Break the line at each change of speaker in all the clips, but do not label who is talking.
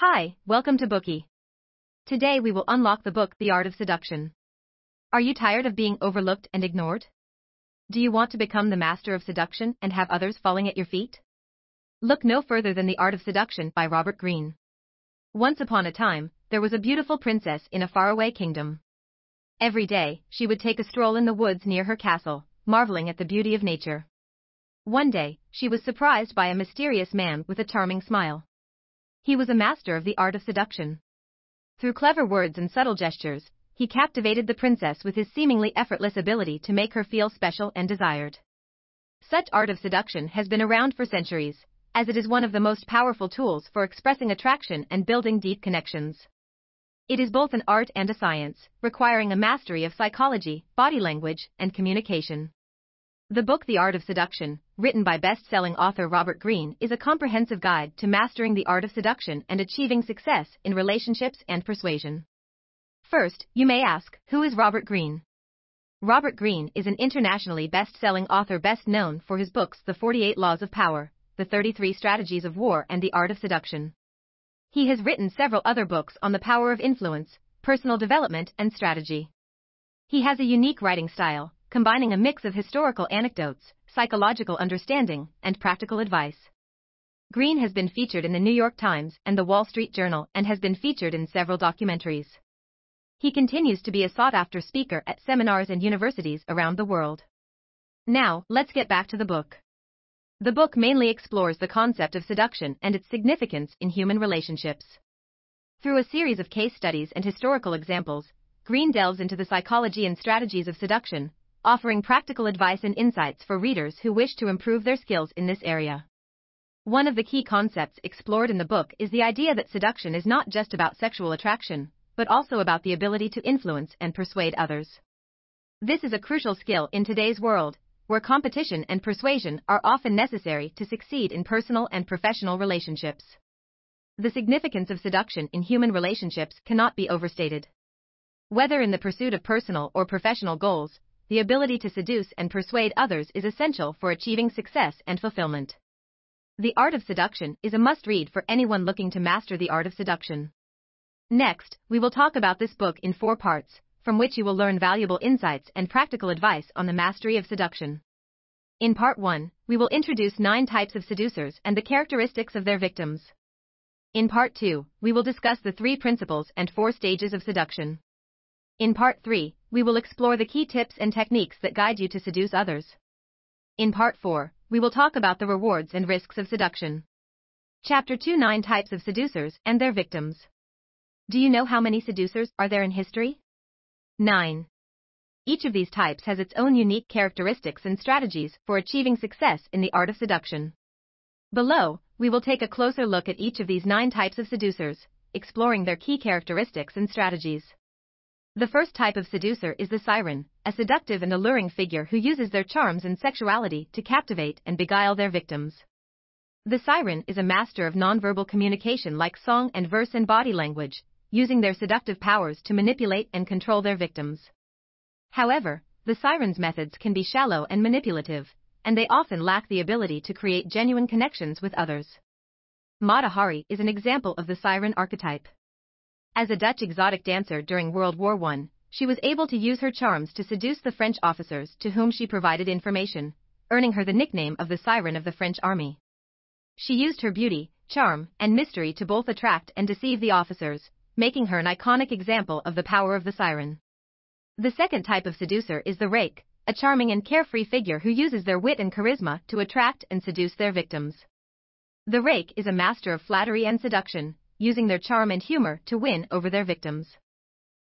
Hi, welcome to Bookie. Today we will unlock the book The Art of Seduction. Are you tired of being overlooked and ignored? Do you want to become the master of seduction and have others falling at your feet? Look no further than The Art of Seduction by Robert Greene. Once upon a time, there was a beautiful princess in a faraway kingdom. Every day, she would take a stroll in the woods near her castle, marveling at the beauty of nature. One day, she was surprised by a mysterious man with a charming smile. He was a master of the art of seduction. Through clever words and subtle gestures, he captivated the princess with his seemingly effortless ability to make her feel special and desired. Such art of seduction has been around for centuries, as it is one of the most powerful tools for expressing attraction and building deep connections. It is both an art and a science, requiring a mastery of psychology, body language, and communication. The book The Art of Seduction, written by best-selling author Robert Greene, is a comprehensive guide to mastering the art of seduction and achieving success in relationships and persuasion. First, you may ask, who is Robert Greene? Robert Greene is an internationally best-selling author best known for his books The 48 Laws of Power, The 33 Strategies of War and The Art of Seduction. He has written several other books on the power of influence, personal development and strategy. He has a unique writing style, combining a mix of historical anecdotes, psychological understanding, and practical advice. Greene has been featured in the New York Times and the Wall Street Journal and has been featured in several documentaries. He continues to be a sought after speaker at seminars and universities around the world. Now, let's get back to the book. The book mainly explores the concept of seduction and its significance in human relationships. Through a series of case studies and historical examples, Greene delves into the psychology and strategies of seduction, offering practical advice and insights for readers who wish to improve their skills in this area. One of the key concepts explored in the book is the idea that seduction is not just about sexual attraction, but also about the ability to influence and persuade others. This is a crucial skill in today's world, where competition and persuasion are often necessary to succeed in personal and professional relationships. The significance of seduction in human relationships cannot be overstated. Whether in the pursuit of personal or professional goals, the ability to seduce and persuade others is essential for achieving success and fulfillment. The Art of Seduction is a must read for anyone looking to master the art of seduction. Next, we will talk about this book in four parts, from which you will learn valuable insights and practical advice on the mastery of seduction. In part 1, we will introduce nine types of seducers and the characteristics of their victims. In part 2, we will discuss the three principles and four stages of seduction. In part 3, we will explore the key tips and techniques that guide you to seduce others. In part 4, we will talk about the rewards and risks of seduction. Chapter 2 9 Types of Seducers and Their Victims. Do you know how many seducers are there in history? 9. Each of these types has its own unique characteristics and strategies for achieving success in the art of seduction. Below, we will take a closer look at each of these nine types of seducers, exploring their key characteristics and strategies. The first type of seducer is the siren, a seductive and alluring figure who uses their charms and sexuality to captivate and beguile their victims. The siren is a master of nonverbal communication like song and verse and body language, using their seductive powers to manipulate and control their victims. However, the siren's methods can be shallow and manipulative, and they often lack the ability to create genuine connections with others. Mata Hari is an example of the siren archetype. As a Dutch exotic dancer during World War I, she was able to use her charms to seduce the French officers to whom she provided information, earning her the nickname of the Siren of the French Army. She used her beauty, charm, and mystery to both attract and deceive the officers, making her an iconic example of the power of the siren. The second type of seducer is the rake, a charming and carefree figure who uses their wit and charisma to attract and seduce their victims. The rake is a master of flattery and seduction, using their charm and humor to win over their victims.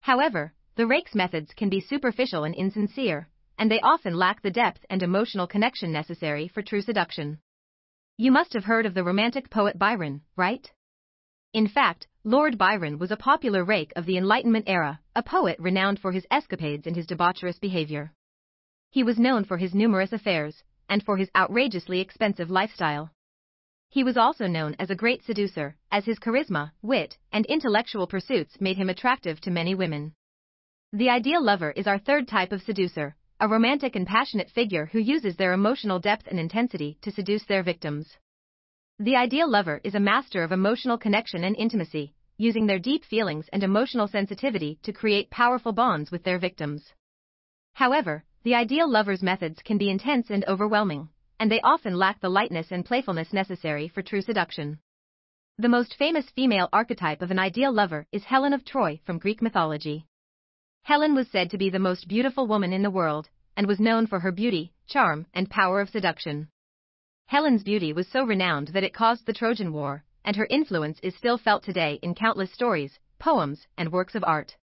However, the rake's methods can be superficial and insincere, and they often lack the depth and emotional connection necessary for true seduction. You must have heard of the romantic poet Byron, right? In fact, Lord Byron was a popular rake of the Enlightenment era, a poet renowned for his escapades and his debaucherous behavior. He was known for his numerous affairs, and for his outrageously expensive lifestyle. He was also known as a great seducer, as his charisma, wit, and intellectual pursuits made him attractive to many women. The ideal lover is our third type of seducer, a romantic and passionate figure who uses their emotional depth and intensity to seduce their victims. The ideal lover is a master of emotional connection and intimacy, using their deep feelings and emotional sensitivity to create powerful bonds with their victims. However, the ideal lover's methods can be intense and overwhelming, and they often lack the lightness and playfulness necessary for true seduction. The most famous female archetype of an ideal lover is Helen of Troy from Greek mythology. Helen was said to be the most beautiful woman in the world, and was known for her beauty, charm, and power of seduction. Helen's beauty was so renowned that it caused the Trojan War, and her influence is still felt today in countless stories, poems, and works of art.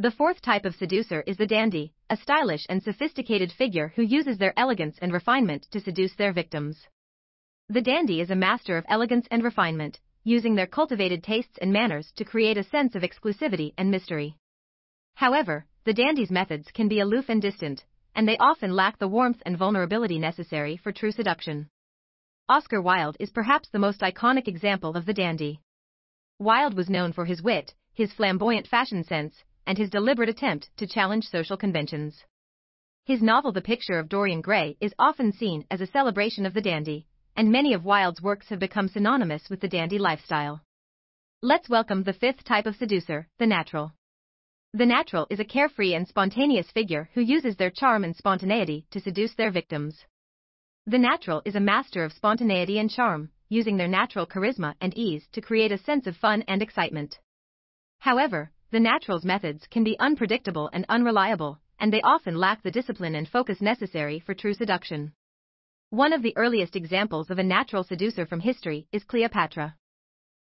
The fourth type of seducer is the dandy, a stylish and sophisticated figure who uses their elegance and refinement to seduce their victims. The dandy is a master of elegance and refinement, using their cultivated tastes and manners to create a sense of exclusivity and mystery. However, the dandy's methods can be aloof and distant, and they often lack the warmth and vulnerability necessary for true seduction. Oscar Wilde is perhaps the most iconic example of the dandy. Wilde was known for his wit, his flamboyant fashion sense, and his deliberate attempt to challenge social conventions. His novel The Picture of Dorian Gray is often seen as a celebration of the dandy, and many of Wilde's works have become synonymous with the dandy lifestyle. Let's welcome the fifth type of seducer, the natural. The natural is a carefree and spontaneous figure who uses their charm and spontaneity to seduce their victims. The natural is a master of spontaneity and charm, using their natural charisma and ease to create a sense of fun and excitement. However, the natural's methods can be unpredictable and unreliable, and they often lack the discipline and focus necessary for true seduction. One of the earliest examples of a natural seducer from history is Cleopatra.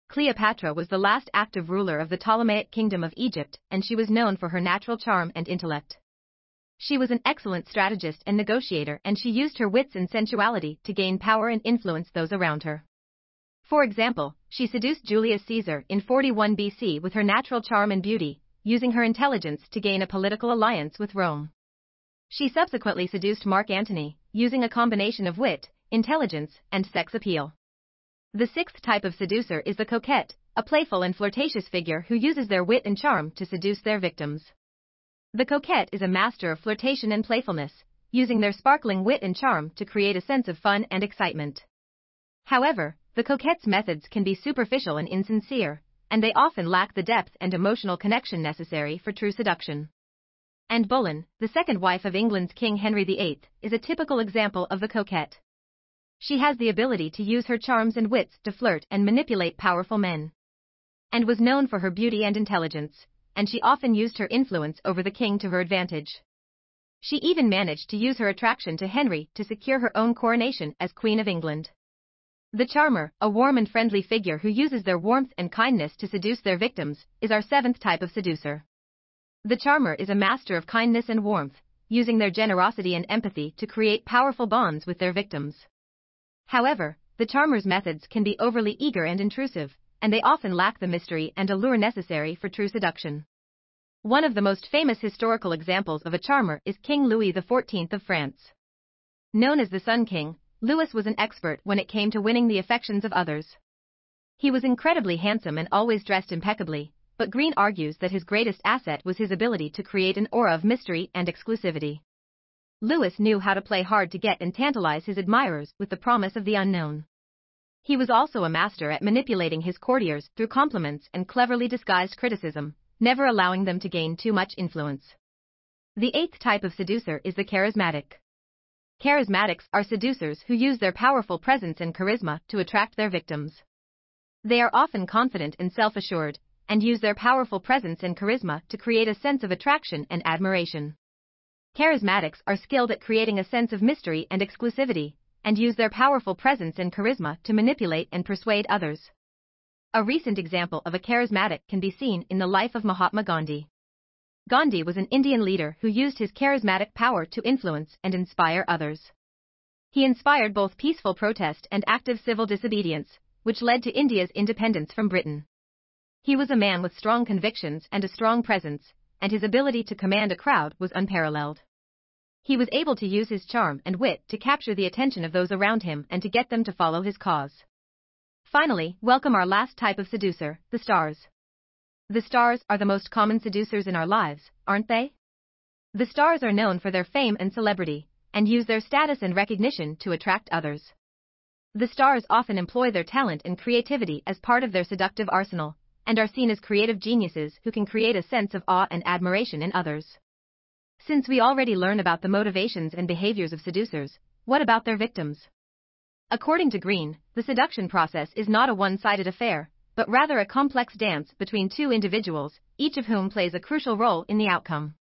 Cleopatra was the last active ruler of the Ptolemaic kingdom of Egypt, and she was known for her natural charm and intellect. She was an excellent strategist and negotiator, and she used her wits and sensuality to gain power and influence those around her. For example, she seduced Julius Caesar in 41 BC with her natural charm and beauty, using her intelligence to gain a political alliance with Rome. She subsequently seduced Mark Antony, using a combination of wit, intelligence, and sex appeal. The sixth type of seducer is the coquette, a playful and flirtatious figure who uses their wit and charm to seduce their victims. The coquette is a master of flirtation and playfulness, using their sparkling wit and charm to create a sense of fun and excitement. However, the coquette's methods can be superficial and insincere, and they often lack the depth and emotional connection necessary for true seduction. Anne Boleyn, the second wife of England's King Henry VIII, is a typical example of the coquette. She has the ability to use her charms and wits to flirt and manipulate powerful men. And was known for her beauty and intelligence, and she often used her influence over the king to her advantage. She even managed to use her attraction to Henry to secure her own coronation as Queen of England. The charmer, a warm and friendly figure who uses their warmth and kindness to seduce their victims, is our seventh type of seducer. The charmer is a master of kindness and warmth, using their generosity and empathy to create powerful bonds with their victims. However, the charmer's methods can be overly eager and intrusive, and they often lack the mystery and allure necessary for true seduction. One of the most famous historical examples of a charmer is King Louis XIV of France. Known as the Sun King, Louis was an expert when it came to winning the affections of others. He was incredibly handsome and always dressed impeccably, but Greene argues that his greatest asset was his ability to create an aura of mystery and exclusivity. Louis knew how to play hard to get and tantalize his admirers with the promise of the unknown. He was also a master at manipulating his courtiers through compliments and cleverly disguised criticism, never allowing them to gain too much influence. The eighth type of seducer is the charismatic. Charismatics are seducers who use their powerful presence and charisma to attract their victims. They are often confident and self assured, and use their powerful presence and charisma to create a sense of attraction and admiration. Charismatics are skilled at creating a sense of mystery and exclusivity, and use their powerful presence and charisma to manipulate and persuade others. A recent example of a charismatic can be seen in the life of Mahatma Gandhi. Gandhi was an Indian leader who used his charismatic power to influence and inspire others. He inspired both peaceful protest and active civil disobedience, which led to India's independence from Britain. He was a man with strong convictions and a strong presence, and his ability to command a crowd was unparalleled. He was able to use his charm and wit to capture the attention of those around him and to get them to follow his cause. Finally, welcome our last type of seducer, the stars. The stars are the most common seducers in our lives, aren't they? The stars are known for their fame and celebrity, and use their status and recognition to attract others. The stars often employ their talent and creativity as part of their seductive arsenal, and are seen as creative geniuses who can create a sense of awe and admiration in others. Since we already learn about the motivations and behaviors of seducers, what about their victims? According to Greene, the seduction process is not a one sided affair, but rather a complex dance between two individuals, each of whom plays a crucial role in the outcome.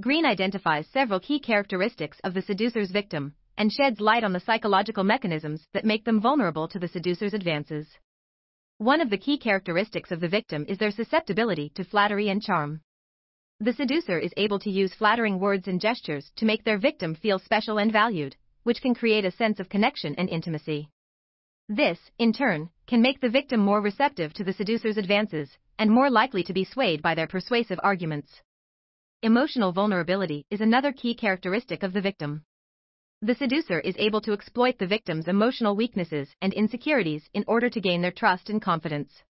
Greene identifies several key characteristics of the seducer's victim and sheds light on the psychological mechanisms that make them vulnerable to the seducer's advances. One of the key characteristics of the victim is their susceptibility to flattery and charm. The seducer is able to use flattering words and gestures to make their victim feel special and valued, which can create a sense of connection and intimacy. This, in turn, can make the victim more receptive to the seducer's advances and more likely to be swayed by their persuasive arguments. Emotional vulnerability is another key characteristic of the victim. The seducer is able to exploit the victim's emotional weaknesses and insecurities in order to gain their trust and confidence.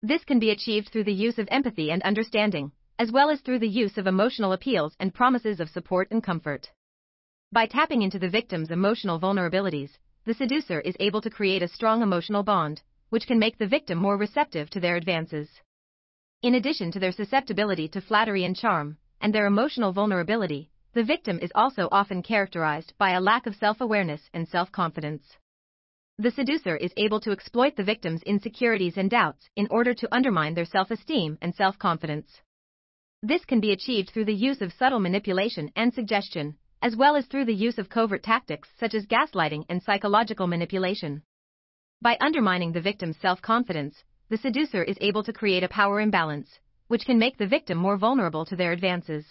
This can be achieved through the use of empathy and understanding, as well as through the use of emotional appeals and promises of support and comfort. By tapping into the victim's emotional vulnerabilities, the seducer is able to create a strong emotional bond, which can make the victim more receptive to their advances. In addition to their susceptibility to flattery and charm, and their emotional vulnerability, the victim is also often characterized by a lack of self awareness and self confidence. The seducer is able to exploit the victim's insecurities and doubts in order to undermine their self esteem and self confidence. This can be achieved through the use of subtle manipulation and suggestion, as well as through the use of covert tactics such as gaslighting and psychological manipulation. By undermining the victim's self confidence, the seducer is able to create a power imbalance, which can make the victim more vulnerable to their advances.